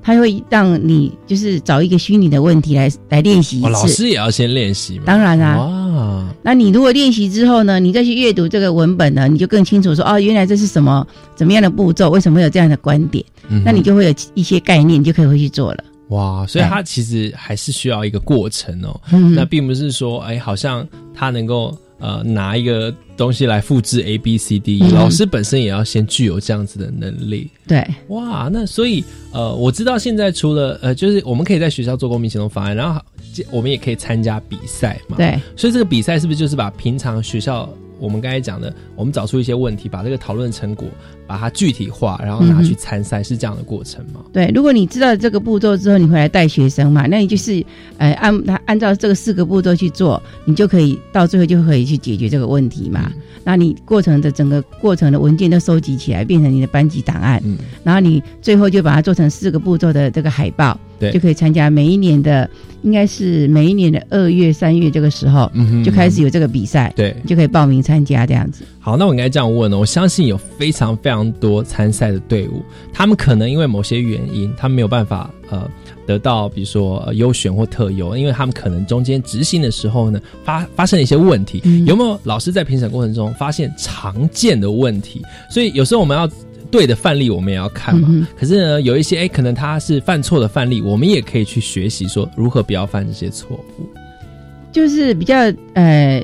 他会让你就是找一个虚拟的问题来来练习一次，老师也要先练习。当然啦，哇，那你如果练习之后呢，你再去阅读这个文本呢，你就更清楚说哦，原来这是什么怎么样的步骤，为什么有这样的观点，那你就会有一些概念，你就可以回去做了。哇，所以它其实还是需要一个过程哦，那并不是说哎，好像它能够。呃，拿一个东西来复制 A B C D，老师本身也要先具有这样子的能力。对，哇，那所以呃，我知道现在除了呃，就是我们可以在学校做公民行动方案，然后我们也可以参加比赛嘛。对，所以这个比赛是不是就是把平常学校？我们刚才讲的，我们找出一些问题，把这个讨论成果，把它具体化，然后拿去参赛，是这样的过程吗？对，如果你知道这个步骤之后，你回来带学生嘛？那你就是，呃，按他按照这个四个步骤去做，你就可以到最后就可以去解决这个问题嘛。那你过程的整个过程的文件都收集起来，变成你的班级档案，嗯，然后你最后就把它做成四个步骤的这个海报，对，就可以参加每一年的。应该是每一年的二月、三月这个时候，嗯哼就开始有这个比赛，对，就可以报名参加这样子。好，那我应该这样问呢？我相信有非常非常多参赛的队伍，他们可能因为某些原因，他们没有办法呃得到，比如说优选或特优，因为他们可能中间执行的时候呢发发生了一些问题。有没有老师在评审过程中发现常见的问题？所以有时候我们要。对的范例我们也要看嘛，可是呢，有一些哎，可能他是犯错的范例，我们也可以去学习说如何不要犯这些错误。就是比较呃，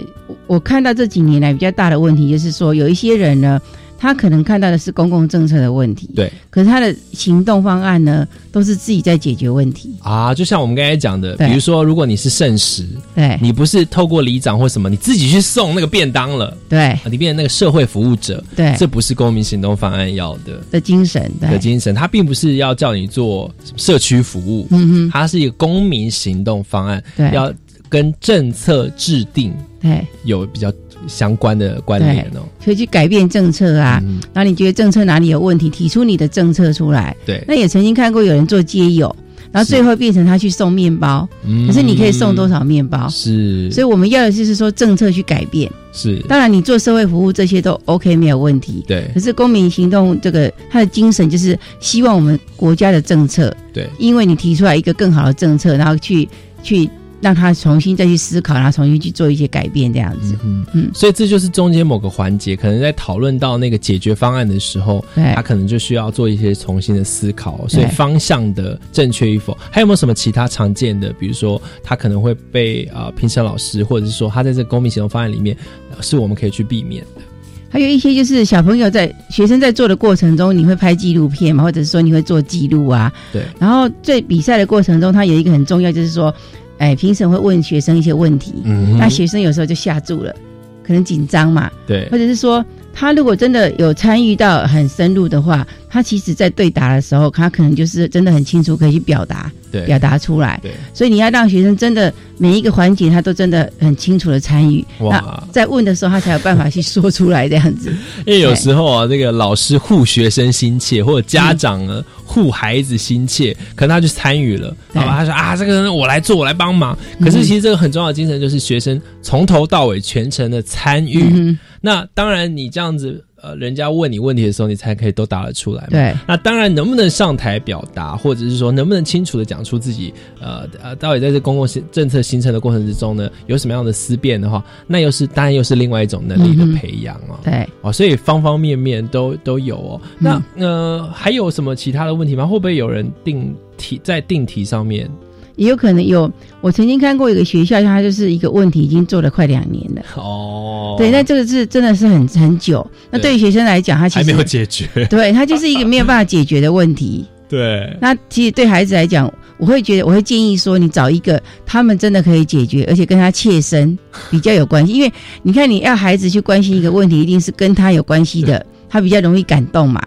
我看到这几年来比较大的问题，就是说有一些人呢。他可能看到的是公共政策的问题，对。可是他的行动方案呢，都是自己在解决问题啊。就像我们刚才讲的，比如说，如果你是圣食，对，你不是透过里长或什么，你自己去送那个便当了，对，你变成那个社会服务者，对，这不是公民行动方案要的的精神的精神。他并不是要叫你做社区服务，嗯哼，它是一个公民行动方案，对，要跟政策制定对有比较。相关的关联哦，可以去改变政策啊。然后你觉得政策哪里有问题，提出你的政策出来。对，那也曾经看过有人做街友，然后最后变成他去送面包。嗯，可是你可以送多少面包？是，所以我们要的就是说政策去改变。是，当然你做社会服务这些都 OK 没有问题。对，可是公民行动这个它的精神就是希望我们国家的政策，对，因为你提出来一个更好的政策，然后去去。让他重新再去思考，然后重新去做一些改变，这样子。嗯嗯。所以这就是中间某个环节，可能在讨论到那个解决方案的时候，他可能就需要做一些重新的思考。所以方向的正确与否，还有没有什么其他常见的？比如说，他可能会被啊评审老师，或者是说他在这个公民行动方案里面，是我们可以去避免的。还有一些就是小朋友在学生在做的过程中，你会拍纪录片嘛，或者是说你会做记录啊？对。然后在比赛的过程中，他有一个很重要，就是说。哎，评审会问学生一些问题，那学生有时候就吓住了，可能紧张嘛，对，或者是说他如果真的有参与到很深入的话，他其实在对答的时候，他可能就是真的很清楚可以去表达。表达出来，对，所以你要让学生真的每一个环节他都真的很清楚的参与，哇在问的时候他才有办法去说出来这样子。因为有时候啊，这个老师护学生心切，或者家长呢护孩子心切，可能他就参与了，好吧？他说啊，这个人我来做，我来帮忙。可是其实这个很重要的精神就是学生从头到尾全程的参与。那当然，你这样子。呃，人家问你问题的时候，你才可以都答得出来。对，那当然能不能上台表达，或者是说能不能清楚的讲出自己，呃呃，到底在这公共政策形成的过程之中呢，有什么样的思辨的话，那又是当然又是另外一种能力的培养哦。对，哦，所以方方面面都都有哦。那呃，还有什么其他的问题吗？会不会有人定题在定题上面？也有可能有，我曾经看过一个学校，它就是一个问题已经做了快两年了。哦，对，那这个是真的是很很久。那对于学生来讲，他其实还没有解决，对他就是一个没有办法解决的问题。对，那其实对孩子来讲，我会觉得我会建议说，你找一个他们真的可以解决，而且跟他切身 比较有关系。因为你看，你要孩子去关心一个问题，一定是跟他有关系的，他比较容易感动嘛。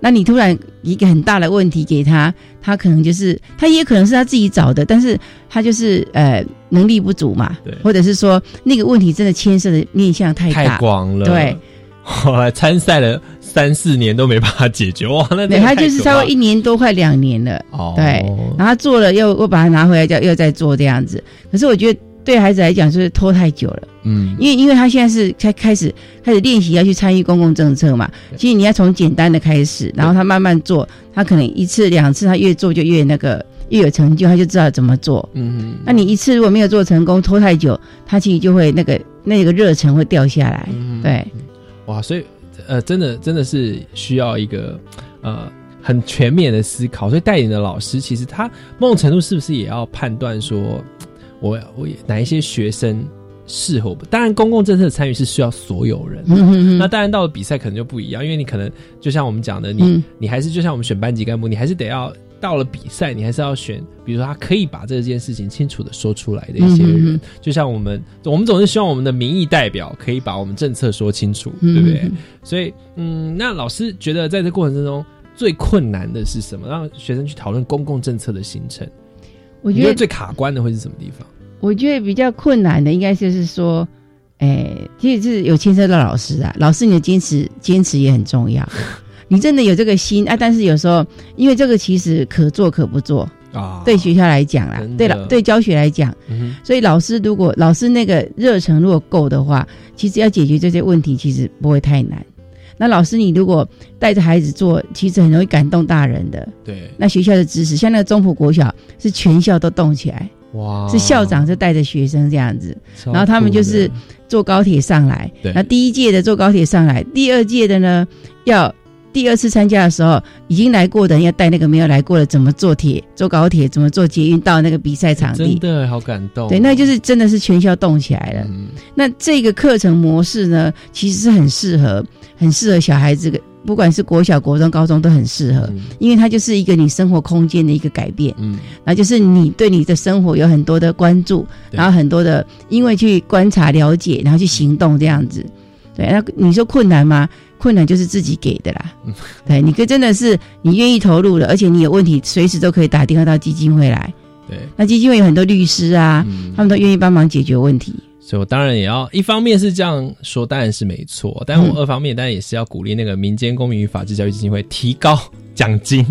那你突然一个很大的问题给他，他可能就是他也可能是他自己找的，但是他就是呃能力不足嘛，对，或者是说那个问题真的牵涉的面向太大。太广了，对，后来参赛了三四年都没办法解决哇，那他就是差不多一年多快两年了，哦，对，然后做了又又把它拿回来，叫又再做这样子，可是我觉得。对孩子来讲，就是拖太久了。嗯，因为因为他现在是开开始开始练习要去参与公共政策嘛。其实你要从简单的开始，然后他慢慢做，他可能一次两次，他越做就越那个越有成就，他就知道怎么做。嗯那你一次如果没有做成功，拖太久，他其实就会那个那个热忱会掉下来。对，哇，所以呃，真的真的是需要一个呃很全面的思考。所以带领的老师，其实他某种程度是不是也要判断说？我我哪一些学生适合？当然，公共政策参与是需要所有人。那当然，到了比赛可能就不一样，因为你可能就像我们讲的，你你还是就像我们选班级干部，你还是得要到了比赛，你还是要选，比如说他可以把这件事情清楚的说出来的一些人。就像我们，我们总是希望我们的民意代表可以把我们政策说清楚，对不对？所以，嗯，那老师觉得在这过程之中最困难的是什么？让学生去讨论公共政策的形成。我觉得最卡关的会是什么地方？我觉得比较困难的应该就是说，哎，其实是有牵涉到老师啊，老师你的坚持坚持也很重要。你真的有这个心啊，但是有时候因为这个其实可做可不做啊。对学校来讲啦，对了，对教学来讲，所以老师如果老师那个热忱如果够的话，其实要解决这些问题其实不会太难。那老师，你如果带着孩子做，其实很容易感动大人的。对。那学校的知识，像那个中埔国小，是全校都动起来。哇！是校长就带着学生这样子，然后他们就是坐高铁上来。对。那第一届的坐高铁上来，第二届的呢，要第二次参加的时候，已经来过的人要带那个没有来过的，怎么坐铁、坐高铁，怎么坐捷运到那个比赛场地。真的好感动。对，那就是真的是全校动起来了。嗯。那这个课程模式呢，其实是很适合。很适合小孩子，不管是国小、国中、高中都很适合，因为它就是一个你生活空间的一个改变。嗯，然后就是你对你的生活有很多的关注，然后很多的因为去观察、了解，然后去行动这样子。对，那你说困难吗？困难就是自己给的啦。对，你可真的是你愿意投入了，而且你有问题随时都可以打电话到基金会来。对，那基金会有很多律师啊，他们都愿意帮忙解决问题。所以我当然也要一方面是这样说，当然是没错。但我二方面当然也是要鼓励那个民间公民与法治教育基金会提高奖金，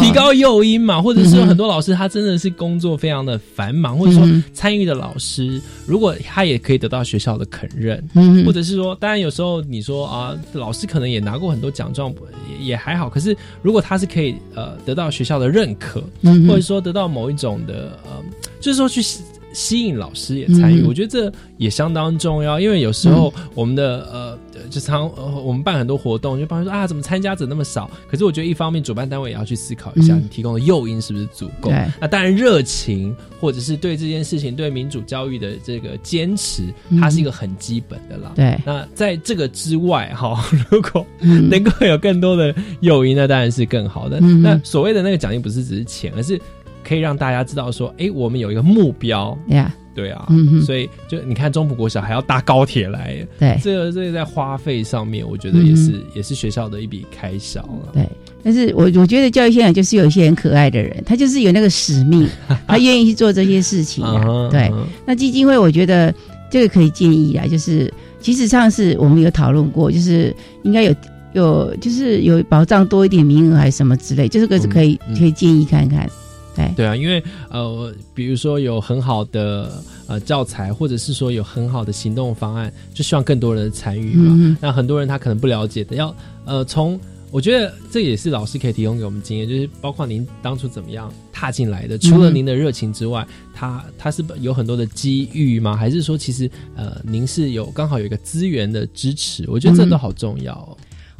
提高诱因嘛。或者是有很多老师他真的是工作非常的繁忙，或者说参与的老师，如果他也可以得到学校的肯认，或者是说，当然有时候你说啊，老师可能也拿过很多奖状，也也还好。可是如果他是可以呃得到学校的认可，或者说得到某一种的呃，就是说去。吸引老师也参与，我觉得这也相当重要。因为有时候我们的呃，就常我们办很多活动，就帮说啊，怎么参加者那么少？可是我觉得一方面主办单位也要去思考一下，你提供的诱因是不是足够？那当然，热情或者是对这件事情、对民主教育的这个坚持，它是一个很基本的啦。对。那在这个之外，哈，如果能够有更多的诱因，那当然是更好的。那所谓的那个奖励，不是只是钱，而是。可以让大家知道说，哎，我们有一个目标，对啊，所以就你看中埔国小还要搭高铁来，对，这个这个在花费上面，我觉得也是也是学校的一笔开销了。对，但是我我觉得教育现场就是有一些很可爱的人，他就是有那个使命，他愿意去做这些事情。对，那基金会我觉得这个可以建议啊，就是其实上次我们有讨论过，就是应该有有就是有保障多一点名额还是什么之类，就是个是可以可以建议看看。对啊，因为呃，比如说有很好的呃教材，或者是说有很好的行动方案，就希望更多人参与嘛。那很多人他可能不了解的，要呃从。我觉得这也是老师可以提供给我们经验，就是包括您当初怎么样踏进来的，除了您的热情之外，他他是有很多的机遇吗？还是说其实呃您是有刚好有一个资源的支持？我觉得这都好重要。哦。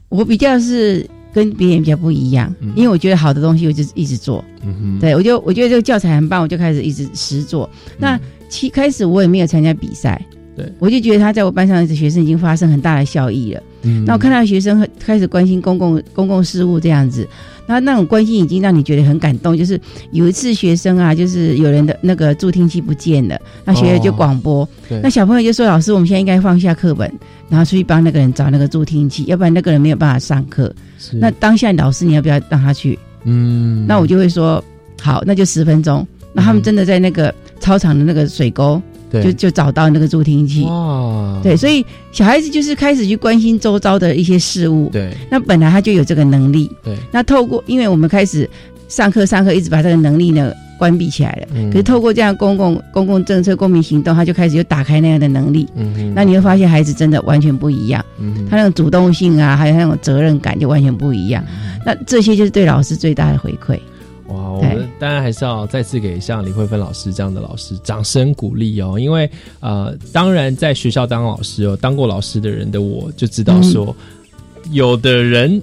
我比较是跟别人比较不一样，因为我觉得好的东西我就一直做。嗯哼，对我就我觉得这个教材很棒，我就开始一直实做。那其开始我也没有参加比赛。对，我就觉得他在我班上的学生已经发生很大的效益了。嗯，那我看到学生开始关心公共公共事务这样子，那那种关心已经让你觉得很感动。就是有一次学生啊，就是有人的那个助听器不见了，那学校就广播，那小朋友就说：“老师，我们现在应该放下课本，然后出去帮那个人找那个助听器，要不然那个人没有办法上课。”那当下老师你要不要让他去？嗯，那我就会说：“好，那就十分钟。”那他们真的在那个操场的那个水沟。就就找到那个助听器，对，所以小孩子就是开始去关心周遭的一些事物，对，那本来他就有这个能力，对，那透过，因为我们开始上课上课，一直把这个能力呢关闭起来了，可是透过这样公共公共政策、公民行动，他就开始又打开那样的能力，嗯那你会发现孩子真的完全不一样，嗯他那种主动性啊，还有那种责任感就完全不一样，那这些就是对老师最大的回馈。哇，我们当然还是要再次给像李慧芬老师这样的老师掌声鼓励哦，因为呃，当然在学校当老师哦，当过老师的人的我就知道说，有的人。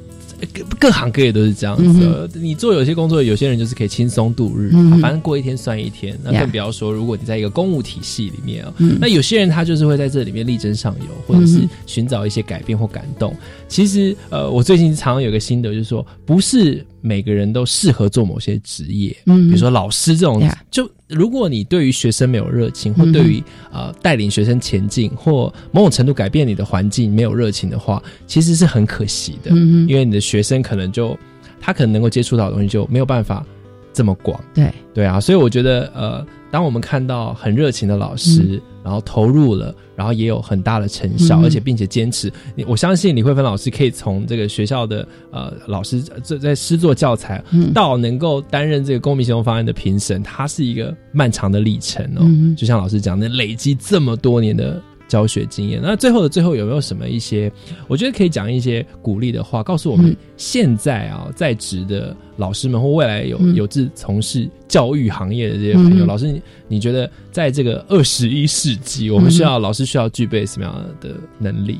各各行各业都是这样子，你做有些工作，有些人就是可以轻松度日，反正过一天算一天。那更不要说，如果你在一个公务体系里面啊，那有些人他就是会在这里面力争上游，或者是寻找一些改变或感动。其实，呃，我最近常常有个心得，就是说，不是每个人都适合做某些职业，嗯，比如说老师这种，就。如果你对于学生没有热情，或对于呃带领学生前进，或某种程度改变你的环境没有热情的话，其实是很可惜的。嗯因为你的学生可能就他可能能够接触到的东西就没有办法这么广。对对啊，所以我觉得呃。当我们看到很热情的老师，然后投入了，然后也有很大的成效，而且并且坚持，你我相信李慧芬老师可以从这个学校的呃老师在在师作教材，到能够担任这个公民行动方案的评审，它是一个漫长的历程哦。就像老师讲的，累积这么多年的。教学经验，那最后的最后有没有什么一些？我觉得可以讲一些鼓励的话，告诉我们现在啊在职的老师们或未来有有志从事教育行业的这些朋友，老师，你觉得在这个二十一世纪，我们需要老师需要具备什么样的能力？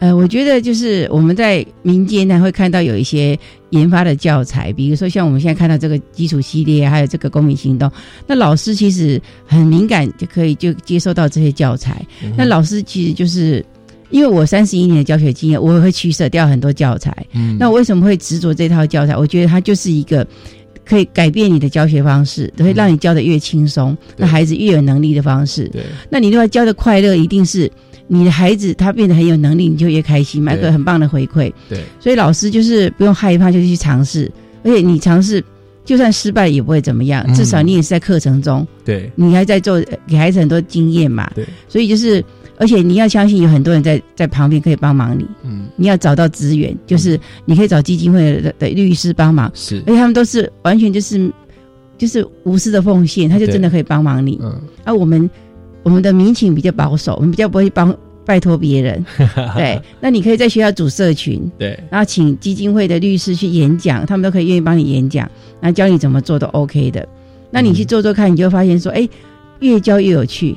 呃，我觉得就是我们在民间呢会看到有一些研发的教材，比如说像我们现在看到这个基础系列，还有这个公民行动，那老师其实很敏感，就可以就接受到这些教材。那老师其实就是因为我三十一年的教学经验，我会取舍掉很多教材。嗯，那我为什么会执着这套教材？我觉得它就是一个可以改变你的教学方式，会让你教的越轻松，那孩子越有能力的方式。对，那你如果教的快乐，一定是。你的孩子他变得很有能力，你就越开心，买个很棒的回馈。对，所以老师就是不用害怕，就去尝试。而且你尝试，就算失败也不会怎么样，至少你也是在课程中。对，你还在做，给孩子很多经验嘛。对，所以就是，而且你要相信有很多人在在旁边可以帮忙你。嗯，你要找到资源，就是你可以找基金会的的律师帮忙。是，而且他们都是完全就是就是无私的奉献，他就真的可以帮忙你。嗯，而我们。我们的民情比较保守，我们比较不会帮拜托别人。对，那你可以在学校组社群，对，然后请基金会的律师去演讲，他们都可以愿意帮你演讲，然后教你怎么做都 OK 的。那你去做做看，你就发现说，哎，越教越有趣，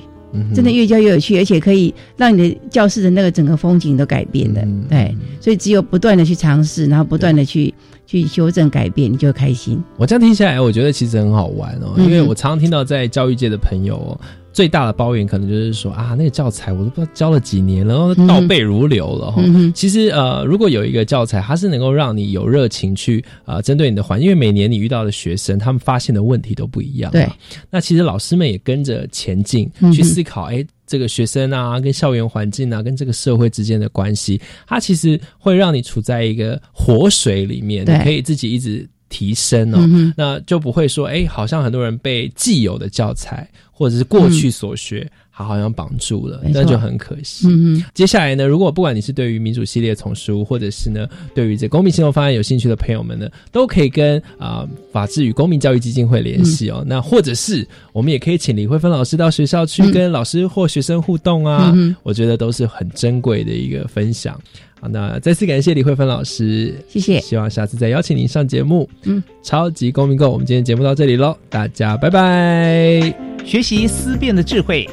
真的越教越有趣，而且可以让你的教室的那个整个风景都改变的。对，所以只有不断的去尝试，然后不断的去去修正改变，你就开心。我这样听下来，我觉得其实很好玩哦，因为我常常听到在教育界的朋友哦。最大的抱怨可能就是说啊，那个教材我都不知道教了几年了，倒背如流了哈。其实呃，如果有一个教材，它是能够让你有热情去啊，针对你的环，因为每年你遇到的学生，他们发现的问题都不一样。对，那其实老师们也跟着前进，去思考，哎，这个学生啊，跟校园环境啊，跟这个社会之间的关系，它其实会让你处在一个活水里面，你可以自己一直。提升哦，那就不会说，哎，好像很多人被既有的教材或者是过去所学好像绑住了，那就很可惜。接下来呢，如果不管你是对于民主系列丛书，或者是呢对于这公民行动方案有兴趣的朋友们呢，都可以跟啊法治与公民教育基金会联系哦。那或者是我们也可以请李慧芬老师到学校去跟老师或学生互动啊，我觉得都是很珍贵的一个分享。好，那再次感谢李慧芬老师，谢谢。希望下次再邀请您上节目。嗯，超级公民购，我们今天节目到这里喽，大家拜拜。学习思辨的智慧，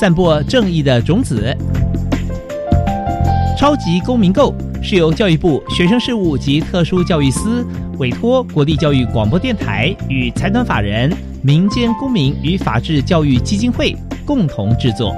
散播正义的种子。超级公民购是由教育部学生事务及特殊教育司委托国立教育广播电台与财团法人民间公民与法治教育基金会共同制作。